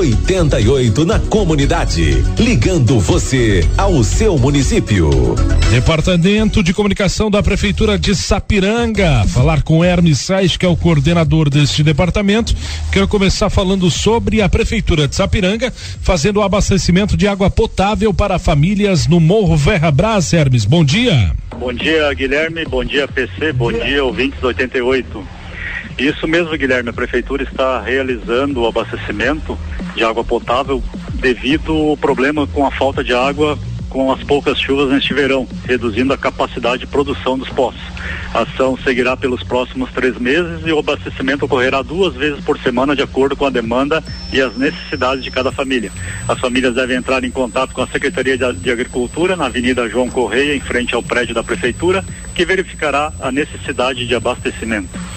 88 na comunidade. Ligando você ao seu município. Departamento de Comunicação da Prefeitura de Sapiranga. Falar com Hermes Sais, que é o coordenador deste departamento. Quero começar falando sobre a Prefeitura de Sapiranga fazendo o abastecimento de água potável para famílias no Morro Verra Brás. Hermes, bom dia. Bom dia, Guilherme. Bom dia, PC. Bom dia, ouvintes 88. Isso mesmo, Guilherme. A prefeitura está realizando o abastecimento de água potável devido ao problema com a falta de água com as poucas chuvas neste verão, reduzindo a capacidade de produção dos poços. A ação seguirá pelos próximos três meses e o abastecimento ocorrerá duas vezes por semana, de acordo com a demanda e as necessidades de cada família. As famílias devem entrar em contato com a Secretaria de Agricultura, na Avenida João Correia, em frente ao prédio da Prefeitura, que verificará a necessidade de abastecimento.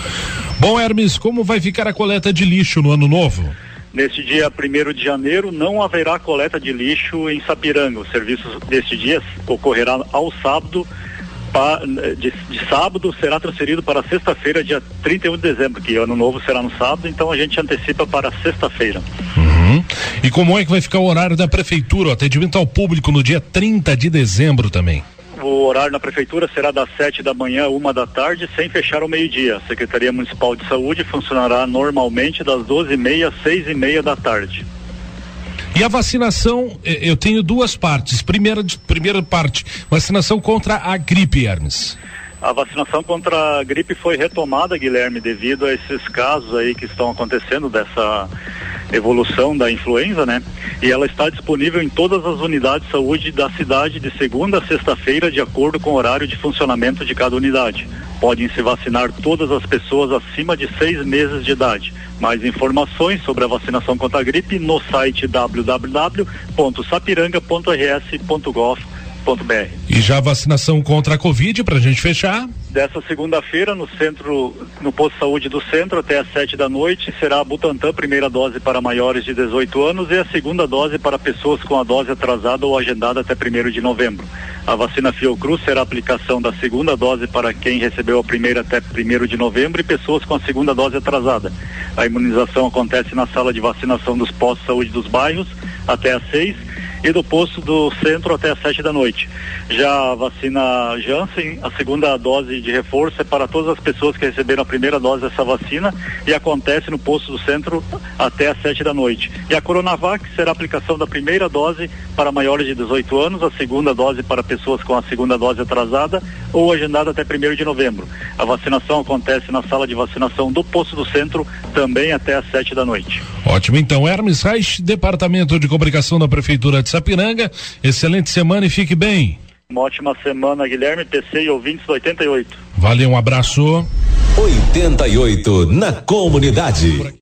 Bom, Hermes, como vai ficar a coleta de lixo no ano novo? Neste dia 1 de janeiro não haverá coleta de lixo em Sapiranga. O serviço deste dia ocorrerá ao sábado. De, de sábado será transferido para sexta-feira, dia 31 de dezembro, que ano novo será no sábado, então a gente antecipa para sexta-feira. Uhum. E como é que vai ficar o horário da prefeitura, o atendimento ao público no dia 30 de dezembro também? O horário na prefeitura será das 7 da manhã, uma da tarde, sem fechar ao meio-dia. A Secretaria Municipal de Saúde funcionará normalmente das 12h30 às 6h30 da tarde. E a vacinação, eh, eu tenho duas partes. Primeira, primeira parte, vacinação contra a gripe, Hermes. A vacinação contra a gripe foi retomada, Guilherme, devido a esses casos aí que estão acontecendo dessa evolução da influenza, né? E ela está disponível em todas as unidades de saúde da cidade de segunda a sexta-feira, de acordo com o horário de funcionamento de cada unidade. Podem se vacinar todas as pessoas acima de seis meses de idade. Mais informações sobre a vacinação contra a gripe no site www.sapiranga.rs.gov.br e já a vacinação contra a Covid, para a gente fechar? Dessa segunda-feira, no centro, no posto de saúde do centro, até às sete da noite, será a Butantan, primeira dose para maiores de 18 anos e a segunda dose para pessoas com a dose atrasada ou agendada até primeiro de novembro. A vacina Fiocruz será a aplicação da segunda dose para quem recebeu a primeira até primeiro de novembro e pessoas com a segunda dose atrasada. A imunização acontece na sala de vacinação dos postos de saúde dos bairros até às seis e do posto do centro até às sete da noite. Já a vacina Janssen, a segunda dose de reforço é para todas as pessoas que receberam a primeira dose dessa vacina e acontece no posto do centro até às sete da noite. E a Coronavac será a aplicação da primeira dose para maiores de 18 anos, a segunda dose para pessoas com a segunda dose atrasada ou agendada até primeiro de novembro. A vacinação acontece na sala de vacinação do posto do centro também até às sete da noite. Ótimo, então, Hermes Reich, Departamento de Comunicação da Prefeitura de Sapiranga. Excelente semana e fique bem. Uma ótima semana, Guilherme, PC e ouvintes 88. Valeu, um abraço. 88 na comunidade.